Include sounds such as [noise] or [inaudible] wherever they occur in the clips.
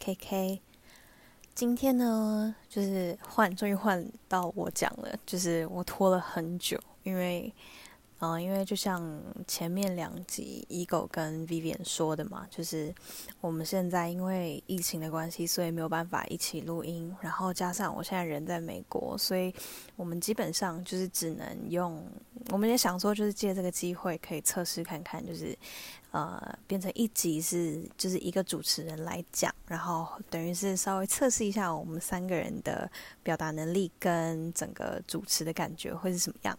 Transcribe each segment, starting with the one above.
KK。今天呢，就是换，终于换到我讲了，就是我拖了很久，因为。嗯，因为就像前面两集 Ego 跟 Vivian 说的嘛，就是我们现在因为疫情的关系，所以没有办法一起录音。然后加上我现在人在美国，所以我们基本上就是只能用。我们也想说，就是借这个机会可以测试看看，就是呃，变成一集是就是一个主持人来讲，然后等于是稍微测试一下我们三个人的表达能力跟整个主持的感觉会是什么样。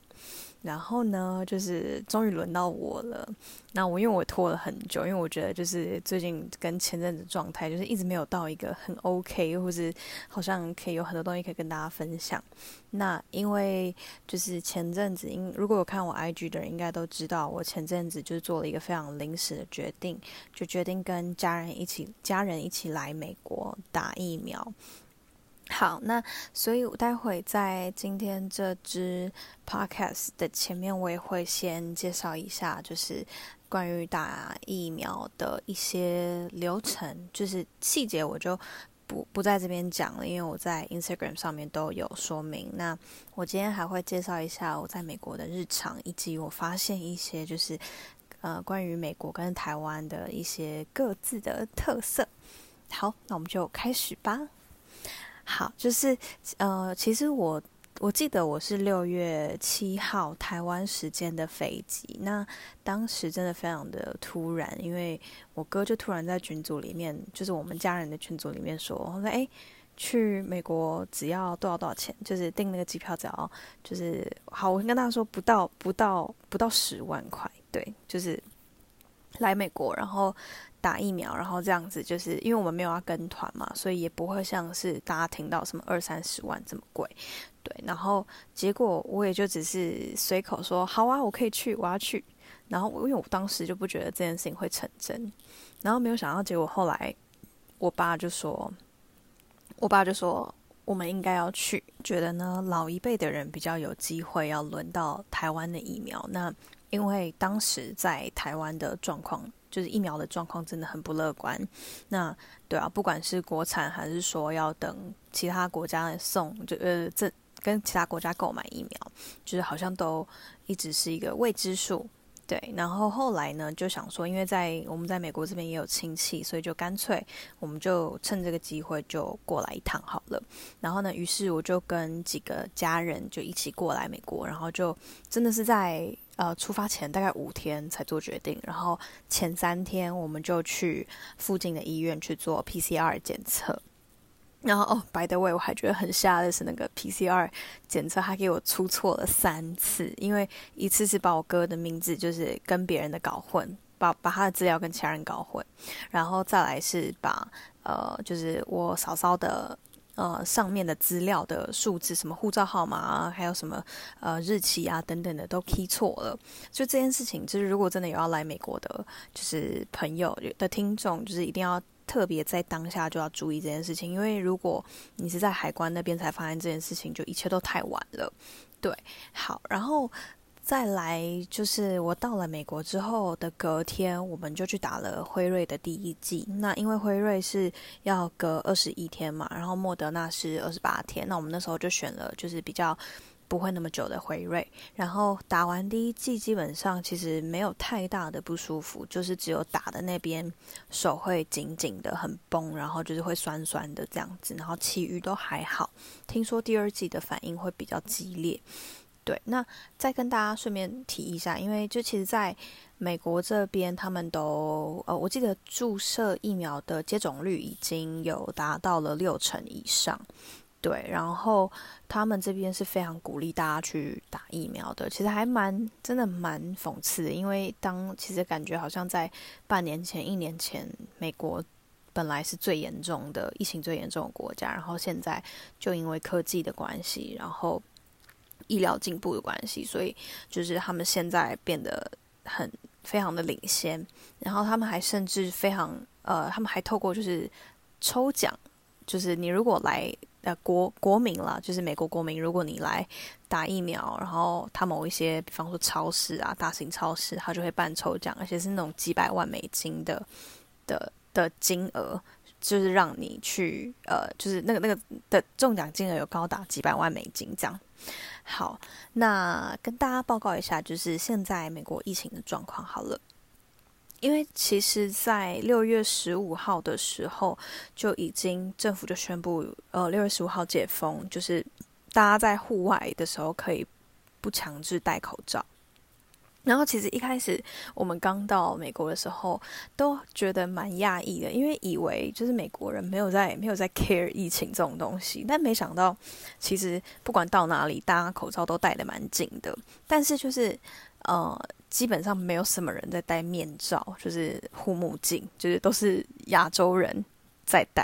然后呢，就是终于轮到我了。那我因为我拖了很久，因为我觉得就是最近跟前阵子状态，就是一直没有到一个很 OK，或是好像可以有很多东西可以跟大家分享。那因为就是前阵子，因如果有看我 IG 的人，应该都知道，我前阵子就是做了一个非常临时的决定，就决定跟家人一起，家人一起来美国打疫苗。好，那所以我待会在今天这支 podcast 的前面，我也会先介绍一下，就是关于打疫苗的一些流程，就是细节我就不不在这边讲了，因为我在 Instagram 上面都有说明。那我今天还会介绍一下我在美国的日常，以及我发现一些就是呃关于美国跟台湾的一些各自的特色。好，那我们就开始吧。好，就是呃，其实我我记得我是六月七号台湾时间的飞机，那当时真的非常的突然，因为我哥就突然在群组里面，就是我们家人的群组里面说，我说哎，去美国只要多少多少钱，就是订那个机票只要就是好，我跟大家说不到不到不到十万块，对，就是来美国，然后。打疫苗，然后这样子，就是因为我们没有要跟团嘛，所以也不会像是大家听到什么二三十万这么贵，对。然后结果我也就只是随口说好啊，我可以去，我要去。然后因为我当时就不觉得这件事情会成真，然后没有想到，结果后来我爸就说，我爸就说我们应该要去，觉得呢老一辈的人比较有机会要轮到台湾的疫苗。那因为当时在台湾的状况。就是疫苗的状况真的很不乐观，那对啊，不管是国产还是说要等其他国家送，就呃这跟其他国家购买疫苗，就是好像都一直是一个未知数。对，然后后来呢，就想说，因为在我们在美国这边也有亲戚，所以就干脆我们就趁这个机会就过来一趟好了。然后呢，于是我就跟几个家人就一起过来美国，然后就真的是在。呃，出发前大概五天才做决定，然后前三天我们就去附近的医院去做 PCR 检测。然后哦，by the way，我还觉得很吓的是那个 PCR 检测，他给我出错了三次，因为一次是把我哥的名字就是跟别人的搞混，把把他的资料跟其他人搞混，然后再来是把呃，就是我嫂嫂的。呃，上面的资料的数字，什么护照号码啊，还有什么呃日期啊等等的，都 key 错了。就这件事情，就是如果真的有要来美国的，就是朋友的听众，就是一定要特别在当下就要注意这件事情，因为如果你是在海关那边才发现这件事情，就一切都太晚了。对，好，然后。再来就是我到了美国之后的隔天，我们就去打了辉瑞的第一剂。那因为辉瑞是要隔二十一天嘛，然后莫德纳是二十八天，那我们那时候就选了就是比较不会那么久的回瑞。然后打完第一剂，基本上其实没有太大的不舒服，就是只有打的那边手会紧紧的很绷，然后就是会酸酸的这样子，然后其余都还好。听说第二剂的反应会比较激烈。对，那再跟大家顺便提一下，因为就其实在美国这边，他们都呃，我记得注射疫苗的接种率已经有达到了六成以上。对，然后他们这边是非常鼓励大家去打疫苗的。其实还蛮真的蛮讽刺的，因为当其实感觉好像在半年前、一年前，美国本来是最严重的疫情最严重的国家，然后现在就因为科技的关系，然后。医疗进步的关系，所以就是他们现在变得很非常的领先，然后他们还甚至非常呃，他们还透过就是抽奖，就是你如果来呃国国民了，就是美国国民，如果你来打疫苗，然后他某一些，比方说超市啊，大型超市，他就会办抽奖，而且是那种几百万美金的的的金额。就是让你去呃，就是那个那个的中奖金额有高达几百万美金这样。好，那跟大家报告一下，就是现在美国疫情的状况好了。因为其实，在六月十五号的时候，就已经政府就宣布，呃，六月十五号解封，就是大家在户外的时候可以不强制戴口罩。然后，其实一开始我们刚到美国的时候，都觉得蛮讶异的，因为以为就是美国人没有在没有在 care 疫情这种东西，但没想到，其实不管到哪里，大家口罩都戴的蛮紧的。但是就是呃。基本上没有什么人在戴面罩，就是护目镜，就是都是亚洲人在戴。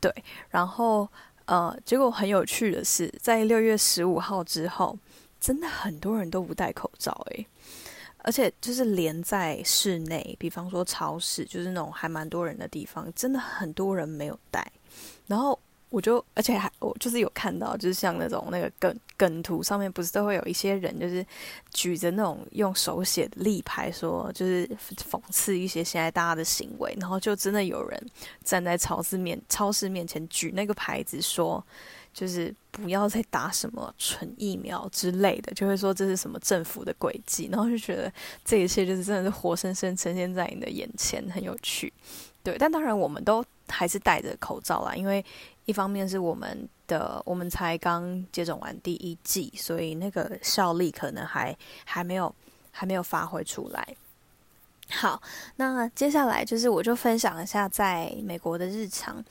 对，然后呃，结果很有趣的是，在六月十五号之后，真的很多人都不戴口罩诶，而且就是连在室内，比方说超市，就是那种还蛮多人的地方，真的很多人没有戴，然后。我就，而且还我就是有看到，就是像那种那个梗梗图上面，不是都会有一些人，就是举着那种用手写的立牌，说就是讽刺一些现在大家的行为，然后就真的有人站在超市面超市面前举那个牌子，说就是不要再打什么纯疫苗之类的，就会说这是什么政府的诡计，然后就觉得这一切就是真的是活生生呈现在你的眼前，很有趣。对，但当然我们都还是戴着口罩啦，因为。一方面是我们的，我们才刚接种完第一季，所以那个效力可能还还没有还没有发挥出来。好，那接下来就是我就分享一下在美国的日常，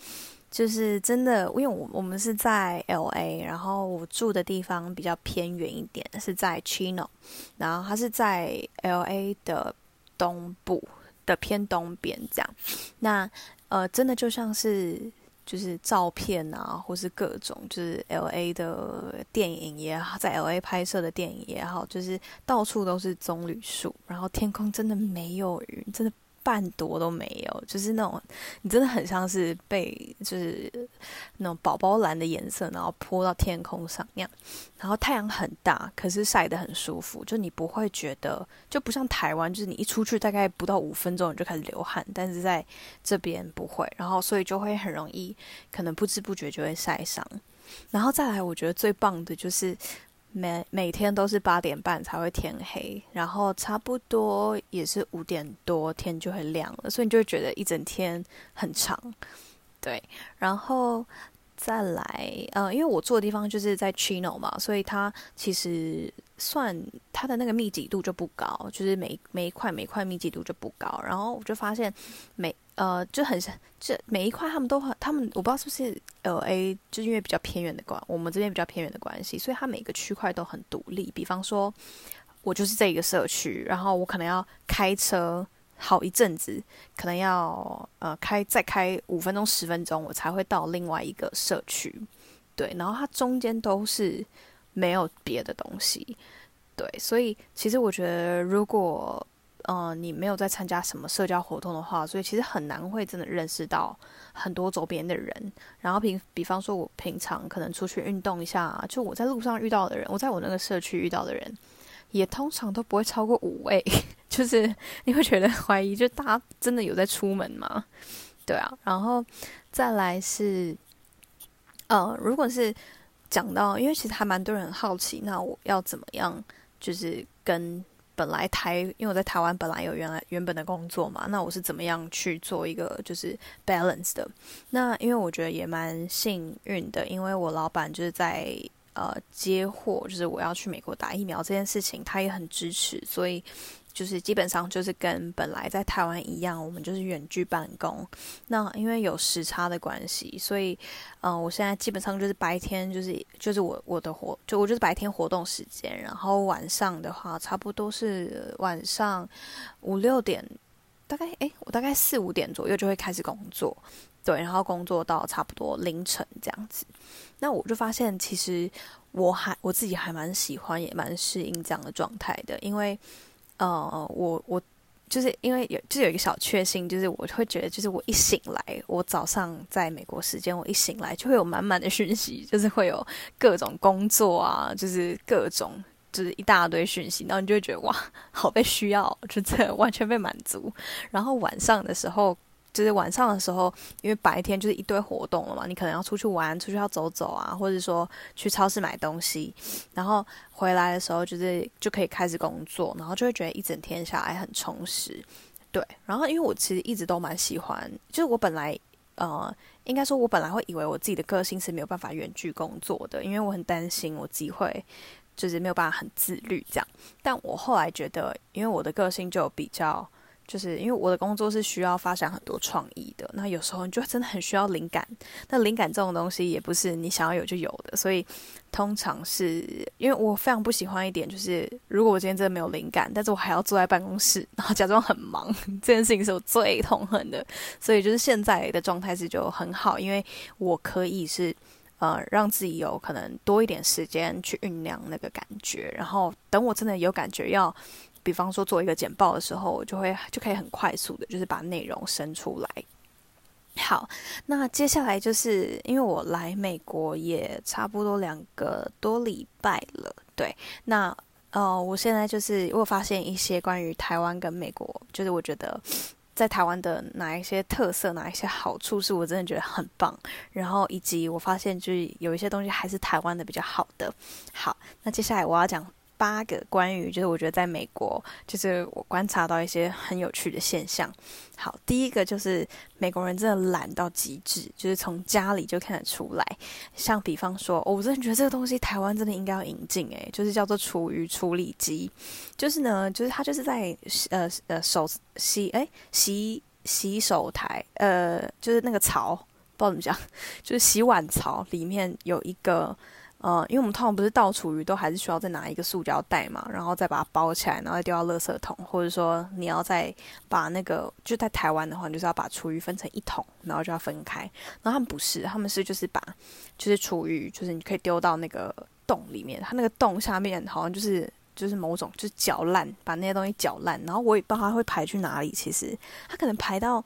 就是真的，因为我我们是在 L A，然后我住的地方比较偏远一点，是在 Chino，然后它是在 L A 的东部的偏东边这样。那呃，真的就像是。就是照片啊，或是各种，就是 L A 的电影也好，在 L A 拍摄的电影也好，就是到处都是棕榈树，然后天空真的没有云，真的。半朵都没有，就是那种你真的很像是被就是那种宝宝蓝的颜色，然后泼到天空上那样。然后太阳很大，可是晒得很舒服，就你不会觉得就不像台湾，就是你一出去大概不到五分钟你就开始流汗，但是在这边不会，然后所以就会很容易可能不知不觉就会晒伤。然后再来，我觉得最棒的就是。每每天都是八点半才会天黑，然后差不多也是五点多天就会亮了，所以你就会觉得一整天很长，对。然后再来，呃，因为我住的地方就是在 Chino 嘛，所以它其实算它的那个密集度就不高，就是每每一块每一块密集度就不高。然后我就发现每呃，就很像，这每一块他们都很，他们我不知道是不是 L A，就是因为比较偏远的关，我们这边比较偏远的关系，所以它每个区块都很独立。比方说，我就是这一个社区，然后我可能要开车好一阵子，可能要呃开再开五分钟十分钟，我才会到另外一个社区。对，然后它中间都是没有别的东西。对，所以其实我觉得如果。嗯，你没有在参加什么社交活动的话，所以其实很难会真的认识到很多周边的人。然后平比方说，我平常可能出去运动一下，就我在路上遇到的人，我在我那个社区遇到的人，也通常都不会超过五位。[laughs] 就是你会觉得怀疑，就大家真的有在出门吗？对啊。然后再来是，呃，如果是讲到，因为其实还蛮多人很好奇，那我要怎么样，就是跟。本来台，因为我在台湾本来有原来原本的工作嘛，那我是怎么样去做一个就是 balance 的？那因为我觉得也蛮幸运的，因为我老板就是在呃接货，就是我要去美国打疫苗这件事情，他也很支持，所以。就是基本上就是跟本来在台湾一样，我们就是远距办公。那因为有时差的关系，所以，嗯，我现在基本上就是白天就是就是我我的活就我就是白天活动时间，然后晚上的话差不多是晚上五六点，大概诶，我大概四五点左右就会开始工作，对，然后工作到差不多凌晨这样子。那我就发现其实我还我自己还蛮喜欢也蛮适应这样的状态的，因为。呃，我我就是因为有就有一个小确幸，就是我会觉得，就是我一醒来，我早上在美国时间，我一醒来就会有满满的讯息，就是会有各种工作啊，就是各种就是一大堆讯息，然后你就会觉得哇，好被需要，就这完全被满足。然后晚上的时候。就是晚上的时候，因为白天就是一堆活动了嘛，你可能要出去玩，出去要走走啊，或者说去超市买东西，然后回来的时候就是就可以开始工作，然后就会觉得一整天下来很充实。对，然后因为我其实一直都蛮喜欢，就是我本来呃，应该说我本来会以为我自己的个性是没有办法远距工作的，因为我很担心我自己会就是没有办法很自律这样。但我后来觉得，因为我的个性就比较。就是因为我的工作是需要发展很多创意的，那有时候你就真的很需要灵感。那灵感这种东西也不是你想要有就有的，所以通常是因为我非常不喜欢一点，就是如果我今天真的没有灵感，但是我还要坐在办公室，然后假装很忙，[laughs] 这件事情是我最痛恨的。所以就是现在的状态是就很好，因为我可以是呃让自己有可能多一点时间去酝酿那个感觉，然后等我真的有感觉要。比方说做一个简报的时候，我就会就可以很快速的，就是把内容生出来。好，那接下来就是因为我来美国也差不多两个多礼拜了，对，那呃，我现在就是我发现一些关于台湾跟美国，就是我觉得在台湾的哪一些特色，哪一些好处是我真的觉得很棒，然后以及我发现就是有一些东西还是台湾的比较好的。好，那接下来我要讲。八个关于就是我觉得在美国，就是我观察到一些很有趣的现象。好，第一个就是美国人真的懒到极致，就是从家里就看得出来。像比方说，我真的觉得这个东西台湾真的应该要引进，诶，就是叫做厨余处理机。就是呢，就是它就是在呃呃手洗哎洗洗手台呃就是那个槽，不知道怎么讲，就是洗碗槽里面有一个。呃，因为我们通常不是倒厨余都还是需要再拿一个塑胶袋嘛，然后再把它包起来，然后再丢到垃圾桶，或者说你要再把那个就在台湾的话，你就是要把厨余分成一桶，然后就要分开。然后他们不是，他们是就是把就是厨余，就是你可以丢到那个洞里面，它那个洞下面好像就是就是某种就是搅烂，把那些东西搅烂，然后我也不知道它会排去哪里，其实它可能排到。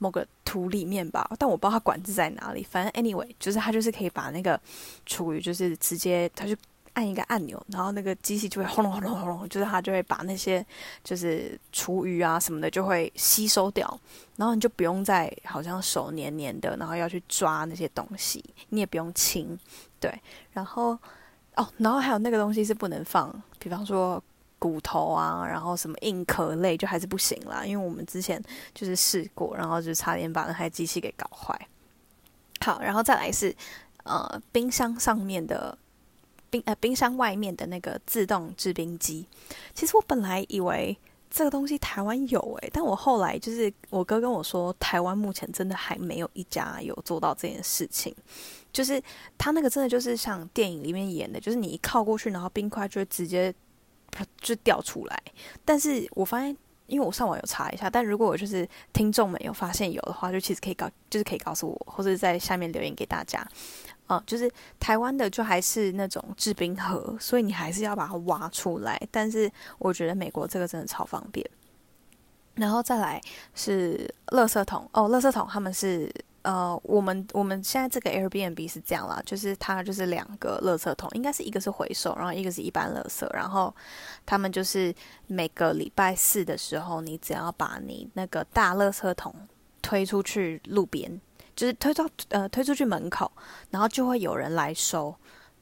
某个土里面吧，但我不知道它管子在哪里。反正 anyway，就是它就是可以把那个厨余，就是直接它就按一个按钮，然后那个机器就会轰隆轰隆轰隆，就是它就会把那些就是厨余啊什么的就会吸收掉，然后你就不用再好像手黏黏的，然后要去抓那些东西，你也不用清，对。然后哦，然后还有那个东西是不能放，比方说。骨头啊，然后什么硬壳类就还是不行啦，因为我们之前就是试过，然后就差点把那台机器给搞坏。好，然后再来是呃冰箱上面的冰呃冰箱外面的那个自动制冰机。其实我本来以为这个东西台湾有诶，但我后来就是我哥跟我说，台湾目前真的还没有一家有做到这件事情。就是他那个真的就是像电影里面演的，就是你一靠过去，然后冰块就会直接。就掉出来，但是我发现，因为我上网有查一下，但如果我就是听众们有发现有的话，就其实可以告，就是可以告诉我，或者在下面留言给大家。啊，就是台湾的就还是那种制冰盒，所以你还是要把它挖出来。但是我觉得美国这个真的超方便。然后再来是垃圾桶哦，垃圾桶他们是。呃，我们我们现在这个 Airbnb 是这样啦，就是它就是两个垃圾桶，应该是一个是回收，然后一个是一般垃圾，然后他们就是每个礼拜四的时候，你只要把你那个大垃圾桶推出去路边，就是推到呃推出去门口，然后就会有人来收，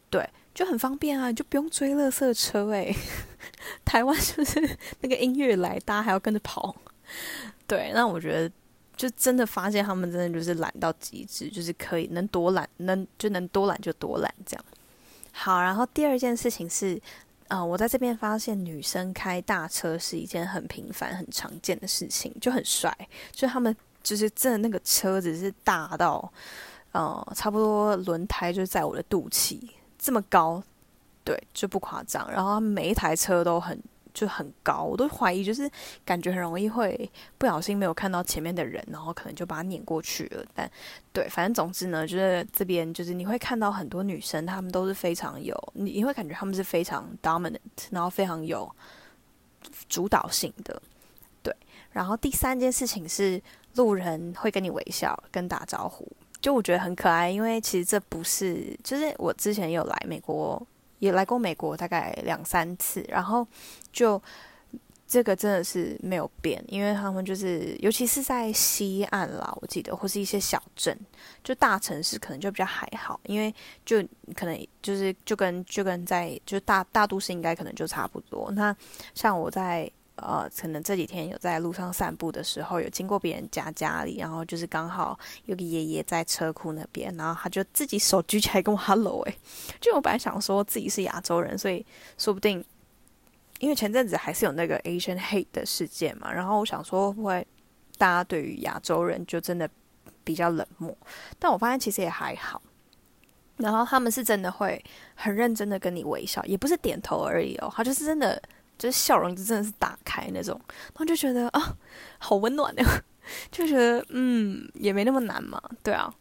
对，就很方便啊，就不用追垃圾车诶。[laughs] 台湾就是那个音乐来，大家还要跟着跑，[laughs] 对，那我觉得。就真的发现他们真的就是懒到极致，就是可以能多懒能就能多懒就多懒这样。好，然后第二件事情是，呃，我在这边发现女生开大车是一件很平凡、很常见的事情，就很帅。就他们就是真的那个车子是大到，呃，差不多轮胎就在我的肚脐这么高，对，就不夸张。然后每一台车都很。就很高，我都怀疑，就是感觉很容易会不小心没有看到前面的人，然后可能就把它碾过去了。但对，反正总之呢，就是这边就是你会看到很多女生，她们都是非常有，你你会感觉她们是非常 dominant，然后非常有主导性的。对，然后第三件事情是路人会跟你微笑跟打招呼，就我觉得很可爱，因为其实这不是，就是我之前有来美国。也来过美国大概两三次，然后就这个真的是没有变，因为他们就是，尤其是在西岸啦，我记得或是一些小镇，就大城市可能就比较还好，因为就可能就是就跟就跟在就大大都市应该可能就差不多。那像我在呃，可能这几天有在路上散步的时候，有经过别人家家里，然后就是刚好有个爷爷在车库那边，然后他就自己手举起来跟我 hello 哎，就我本来想说自己是亚洲人，所以说不定。因为前阵子还是有那个 Asian hate 的事件嘛，然后我想说会不会大家对于亚洲人就真的比较冷漠，但我发现其实也还好。然后他们是真的会很认真的跟你微笑，也不是点头而已哦，他就是真的就是笑容就真的是打开那种，然后就觉得啊，好温暖呀，[laughs] 就觉得嗯也没那么难嘛，对啊。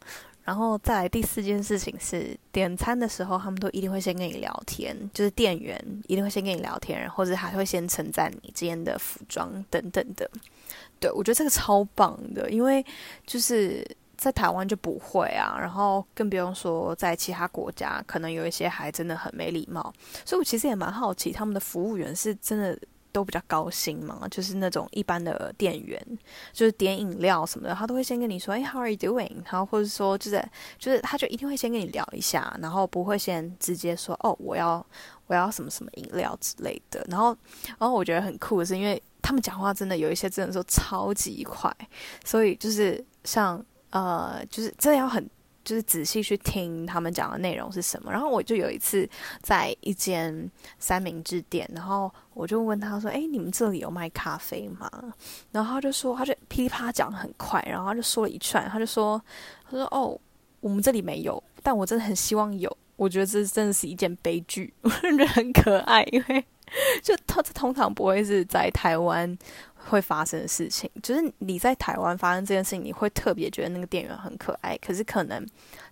然后再来第四件事情是点餐的时候，他们都一定会先跟你聊天，就是店员一定会先跟你聊天，或者还会先称赞你今天的服装等等的。对我觉得这个超棒的，因为就是在台湾就不会啊，然后更不用说在其他国家，可能有一些还真的很没礼貌。所以我其实也蛮好奇，他们的服务员是真的。都比较高薪嘛，就是那种一般的店员，就是点饮料什么的，他都会先跟你说，哎，How are you doing？然后或者说，就是就是他就一定会先跟你聊一下，然后不会先直接说，哦，我要我要什么什么饮料之类的。然后然后我觉得很酷的是，因为他们讲话真的有一些真的说超级快，所以就是像呃，就是真的要很。就是仔细去听他们讲的内容是什么，然后我就有一次在一间三明治店，然后我就问他说：“哎，你们这里有卖咖啡吗？”然后他就说，他就噼里啪啦讲很快，然后他就说了一串，他就说：“他说哦，我们这里没有，但我真的很希望有。我觉得这真的是一件悲剧，[laughs] 我觉得很可爱，因为 [laughs] 就他这通常不会是在台湾。”会发生的事情，就是你在台湾发生这件事情，你会特别觉得那个店员很可爱。可是可能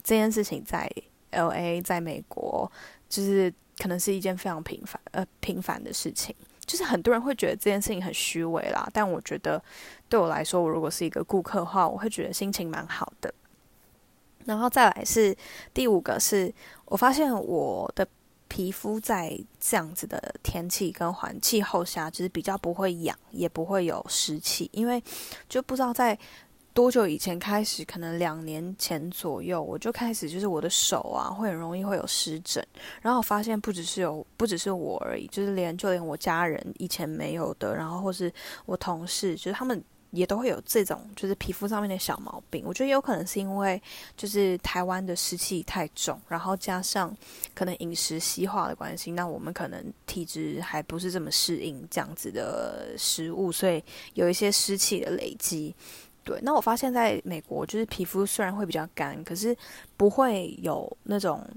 这件事情在 L A，在美国，就是可能是一件非常平凡呃平凡的事情。就是很多人会觉得这件事情很虚伪啦，但我觉得对我来说，我如果是一个顾客的话，我会觉得心情蛮好的。然后再来是第五个，是我发现我的。皮肤在这样子的天气跟环气候下，就是比较不会痒，也不会有湿气，因为就不知道在多久以前开始，可能两年前左右，我就开始就是我的手啊会很容易会有湿疹，然后我发现不只是有不只是我而已，就是连就连我家人以前没有的，然后或是我同事，就是他们。也都会有这种，就是皮肤上面的小毛病。我觉得有可能是因为就是台湾的湿气太重，然后加上可能饮食西化的关系，那我们可能体质还不是这么适应这样子的食物，所以有一些湿气的累积。对，那我发现在美国，就是皮肤虽然会比较干，可是不会有那种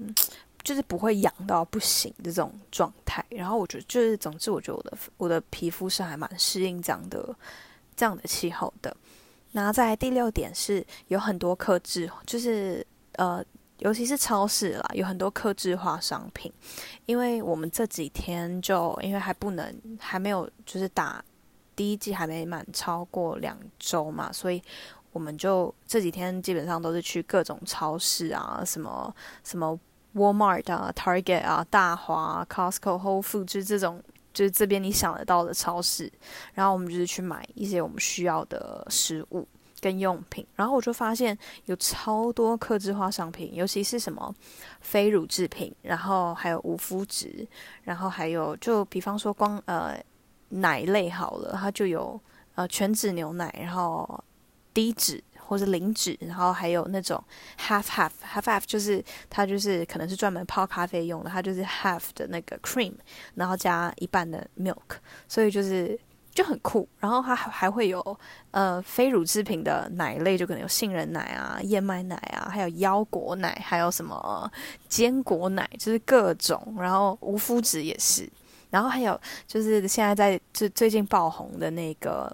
就是不会痒到不行的这种状态。然后我觉得，就是总之，我觉得我的我的皮肤是还蛮适应这样的。这样的气候的，那在第六点是有很多克制，就是呃，尤其是超市啦，有很多克制化商品。因为我们这几天就因为还不能，还没有就是打第一季还没满超过两周嘛，所以我们就这几天基本上都是去各种超市啊，什么什么 Walmart 啊、Target 啊、大华、Costco、Whole Foods 这种。就是这边你想得到的超市，然后我们就是去买一些我们需要的食物跟用品，然后我就发现有超多克制化商品，尤其是什么非乳制品，然后还有无麸质，然后还有就比方说光呃奶类好了，它就有呃全脂牛奶，然后低脂。或是零脂，然后还有那种 half half half half，就是它就是可能是专门泡咖啡用的，它就是 half 的那个 cream，然后加一半的 milk，所以就是就很酷。然后它还会有呃非乳制品的奶类，就可能有杏仁奶啊、燕麦奶啊，还有腰果奶，还有什么坚果奶，就是各种。然后无麸质也是，然后还有就是现在在最最近爆红的那个。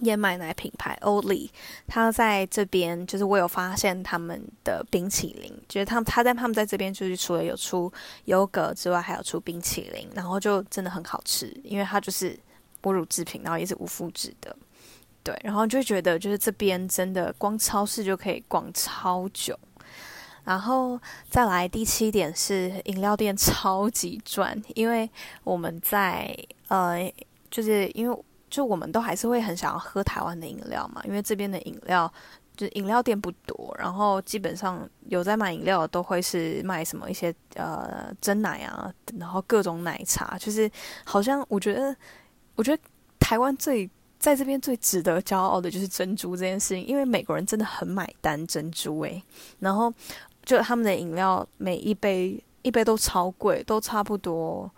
燕麦奶品牌 Oatly，他在这边就是我有发现他们的冰淇淋，觉得他们他在他们在这边就是除了有出优格之外，还有出冰淇淋，然后就真的很好吃，因为它就是哺乳制品，然后也是无麸质的，对，然后就觉得就是这边真的光超市就可以逛超久，然后再来第七点是饮料店超级赚，因为我们在呃。就是因为就我们都还是会很想要喝台湾的饮料嘛，因为这边的饮料就饮料店不多，然后基本上有在卖饮料都会是卖什么一些呃真奶啊，然后各种奶茶，就是好像我觉得我觉得台湾最在这边最值得骄傲的就是珍珠这件事情，因为美国人真的很买单珍珠诶，然后就他们的饮料每一杯一杯都超贵，都差不多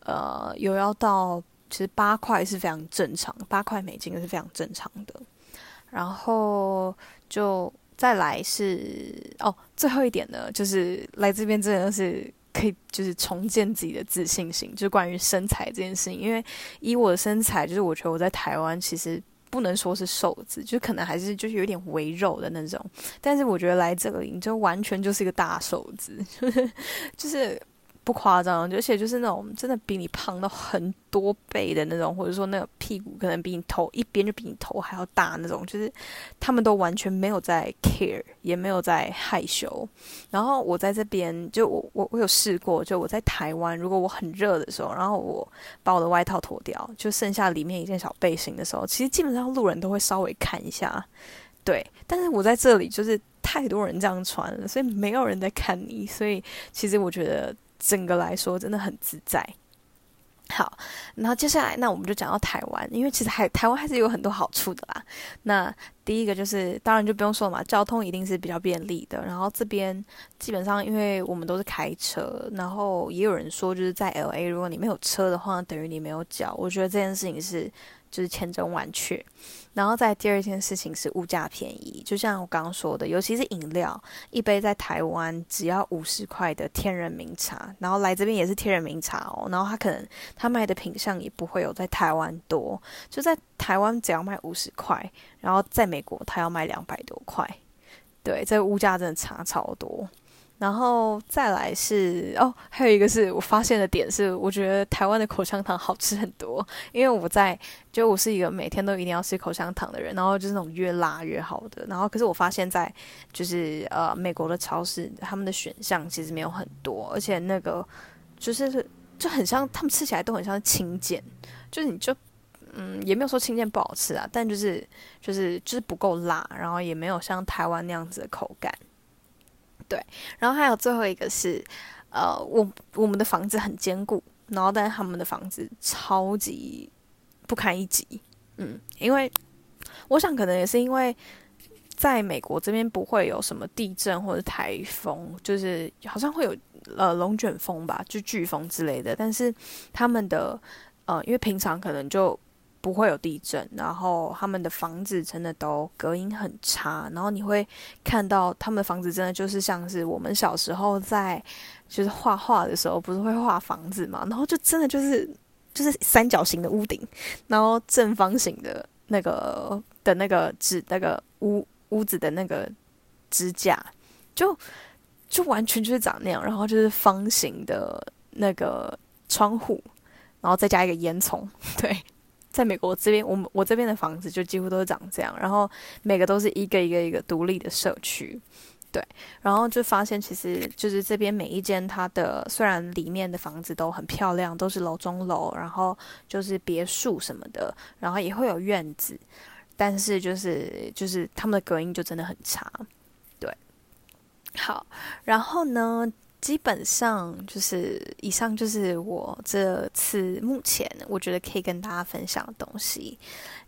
呃有要到其实八块是非常正常，八块美金是非常正常的。然后就再来是哦，最后一点呢，就是来这边真的是。可以就是重建自己的自信心，就关于身材这件事情。因为以我的身材，就是我觉得我在台湾其实不能说是瘦子，就可能还是就是有点微肉的那种。但是我觉得来这里，就完全就是一个大瘦子，[laughs] 就是。不夸张，而且就是那种真的比你胖到很多倍的那种，或者说那个屁股可能比你头一边就比你头还要大那种，就是他们都完全没有在 care，也没有在害羞。然后我在这边，就我我我有试过，就我在台湾，如果我很热的时候，然后我把我的外套脱掉，就剩下里面一件小背心的时候，其实基本上路人都会稍微看一下，对。但是我在这里就是太多人这样穿了，所以没有人在看你，所以其实我觉得。整个来说真的很自在。好，然后接下来那我们就讲到台湾，因为其实还台湾还是有很多好处的啦。那第一个就是，当然就不用说了嘛，交通一定是比较便利的。然后这边基本上因为我们都是开车，然后也有人说就是在 L A，如果你没有车的话，等于你没有脚。我觉得这件事情是。就是千真万确，然后在第二件事情是物价便宜，就像我刚刚说的，尤其是饮料，一杯在台湾只要五十块的天人名茶，然后来这边也是天人名茶哦，然后他可能他卖的品相也不会有在台湾多，就在台湾只要卖五十块，然后在美国他要卖两百多块，对，这个物价真的差超多。然后再来是哦，还有一个是我发现的点是，我觉得台湾的口香糖好吃很多。因为我在，就我是一个每天都一定要吃口香糖的人，然后就是那种越辣越好的。然后可是我发现，在就是呃美国的超市，他们的选项其实没有很多，而且那个就是就很像，他们吃起来都很像是青剑，就是你就嗯也没有说青剑不好吃啊，但就是就是就是不够辣，然后也没有像台湾那样子的口感。对，然后还有最后一个是，呃，我我们的房子很坚固，然后但他们的房子超级不堪一击，嗯，因为我想可能也是因为在美国这边不会有什么地震或者台风，就是好像会有呃龙卷风吧，就飓风之类的，但是他们的呃，因为平常可能就。不会有地震，然后他们的房子真的都隔音很差，然后你会看到他们的房子真的就是像是我们小时候在就是画画的时候，不是会画房子嘛，然后就真的就是就是三角形的屋顶，然后正方形的那个的那个支那个屋屋子的那个支架，就就完全就是长那样，然后就是方形的那个窗户，然后再加一个烟囱，[laughs] 对。在美国这边，我们我这边的房子就几乎都是长这样，然后每个都是一个一个一个独立的社区，对，然后就发现其实就是这边每一间它的虽然里面的房子都很漂亮，都是楼中楼，然后就是别墅什么的，然后也会有院子，但是就是就是他们的隔音就真的很差，对，好，然后呢？基本上就是以上就是我这次目前我觉得可以跟大家分享的东西，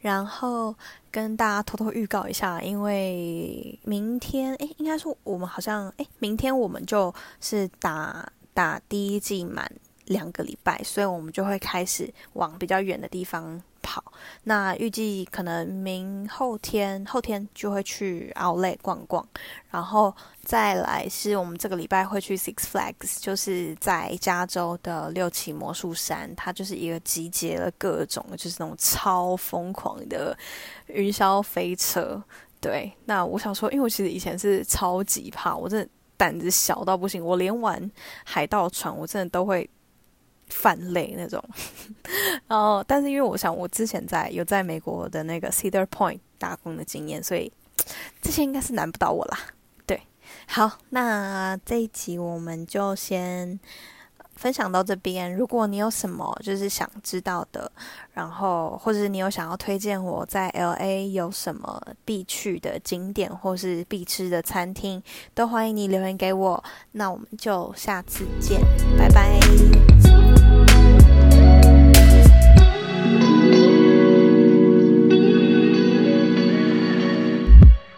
然后跟大家偷偷预告一下，因为明天诶，应该说我们好像诶，明天我们就是打打第一季满两个礼拜，所以我们就会开始往比较远的地方。跑，那预计可能明后天后天就会去 Outlet 逛逛，然后再来是我们这个礼拜会去 Six Flags，就是在加州的六旗魔术山，它就是一个集结了各种就是那种超疯狂的云霄飞车。对，那我想说，因为我其实以前是超级怕，我真的胆子小到不行，我连玩海盗船我真的都会。泛泪那种，[laughs] 然后，但是因为我想我之前在有在美国的那个 Cedar Point 打工的经验，所以这些应该是难不倒我啦。对，好，那这一集我们就先分享到这边。如果你有什么就是想知道的，然后或者是你有想要推荐我在 L A 有什么必去的景点或是必吃的餐厅，都欢迎你留言给我。那我们就下次见，拜拜。